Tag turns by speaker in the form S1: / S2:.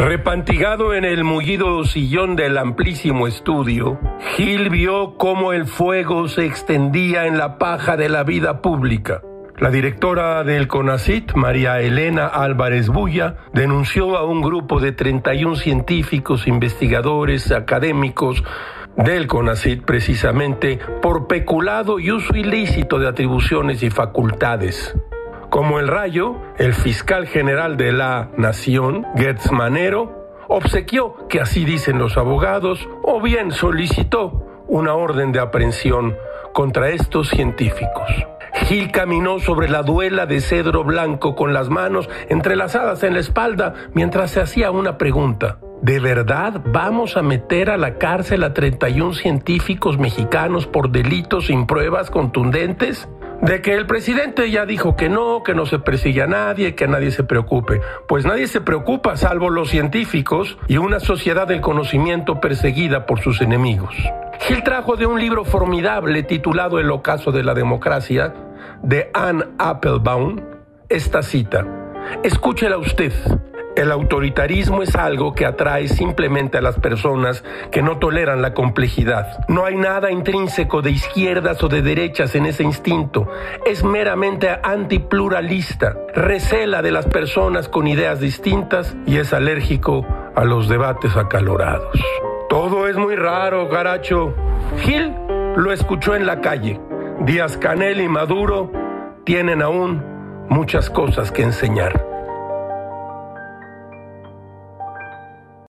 S1: Apantigado en el mullido sillón del amplísimo estudio, Gil vio cómo el fuego se extendía en la paja de la vida pública. La directora del CONACIT, María Elena Álvarez Bulla, denunció a un grupo de 31 científicos, investigadores, académicos del CONACIT precisamente por peculado y uso ilícito de atribuciones y facultades. Como el rayo, el fiscal general de la Nación, Gertz Manero, obsequió, que así dicen los abogados, o bien solicitó una orden de aprehensión contra estos científicos. Gil caminó sobre la duela de cedro blanco con las manos entrelazadas en la espalda mientras se hacía una pregunta. ¿De verdad vamos a meter a la cárcel a 31 científicos mexicanos por delitos sin pruebas contundentes? De que el presidente ya dijo que no, que no se persigue a nadie, que nadie se preocupe. Pues nadie se preocupa salvo los científicos y una sociedad del conocimiento perseguida por sus enemigos. Gil trajo de un libro formidable titulado El ocaso de la democracia, de Anne Applebaum, esta cita. Escúchela usted. El autoritarismo es algo que atrae simplemente a las personas que no toleran la complejidad. No hay nada intrínseco de izquierdas o de derechas en ese instinto. Es meramente antipluralista, recela de las personas con ideas distintas y es alérgico a los debates acalorados. Todo es muy raro, Garacho. Gil lo escuchó en la calle. Díaz Canel y Maduro tienen aún muchas cosas que enseñar.